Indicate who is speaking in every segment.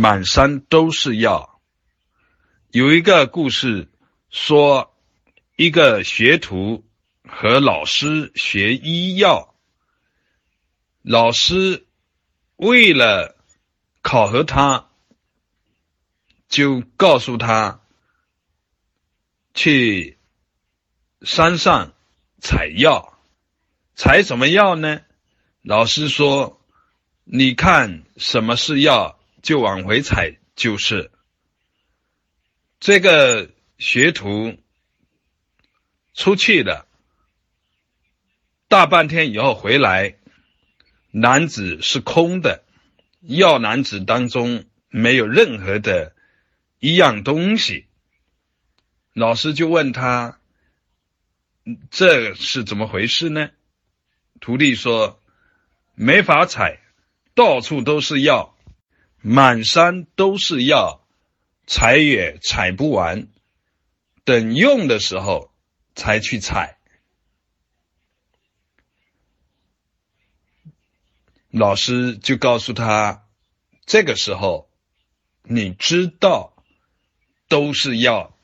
Speaker 1: 满山都是药。有一个故事说，一个学徒和老师学医药，老师为了考核他，就告诉他去山上采药。采什么药呢？老师说：“你看什么是药。”就往回踩，就是这个学徒出去了，大半天以后回来，篮子是空的，药篮子当中没有任何的一样东西。老师就问他：“这是怎么回事呢？”徒弟说：“没法采，到处都是药。”满山都是药，采也采不完，等用的时候才去采。老师就告诉他，这个时候你知道都是药，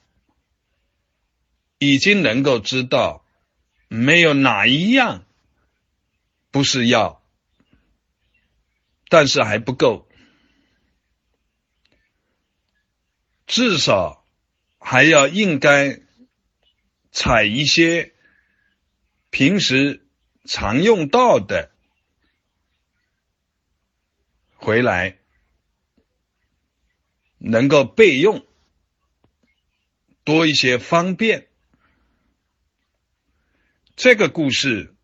Speaker 1: 已经能够知道没有哪一样不是药，但是还不够。至少还要应该采一些平时常用到的回来，能够备用，多一些方便。这个故事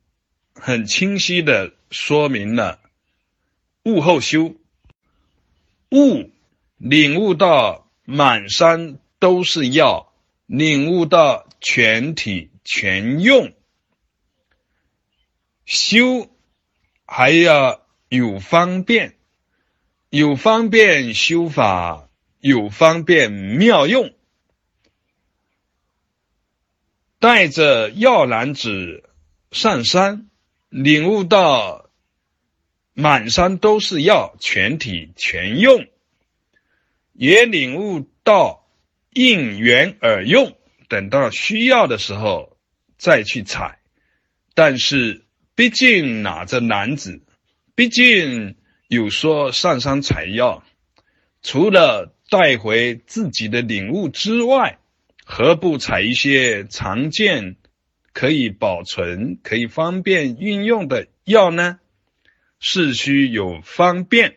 Speaker 1: 很清晰的说明了物后修，悟领悟到。满山都是药，领悟到全体全用。修还要有方便，有方便修法，有方便妙用。带着药篮子上山，领悟到满山都是药，全体全用。也领悟到应缘而用，等到需要的时候再去采。但是毕竟拿着篮子，毕竟有说上山采药，除了带回自己的领悟之外，何不采一些常见、可以保存、可以方便运用的药呢？是需有方便。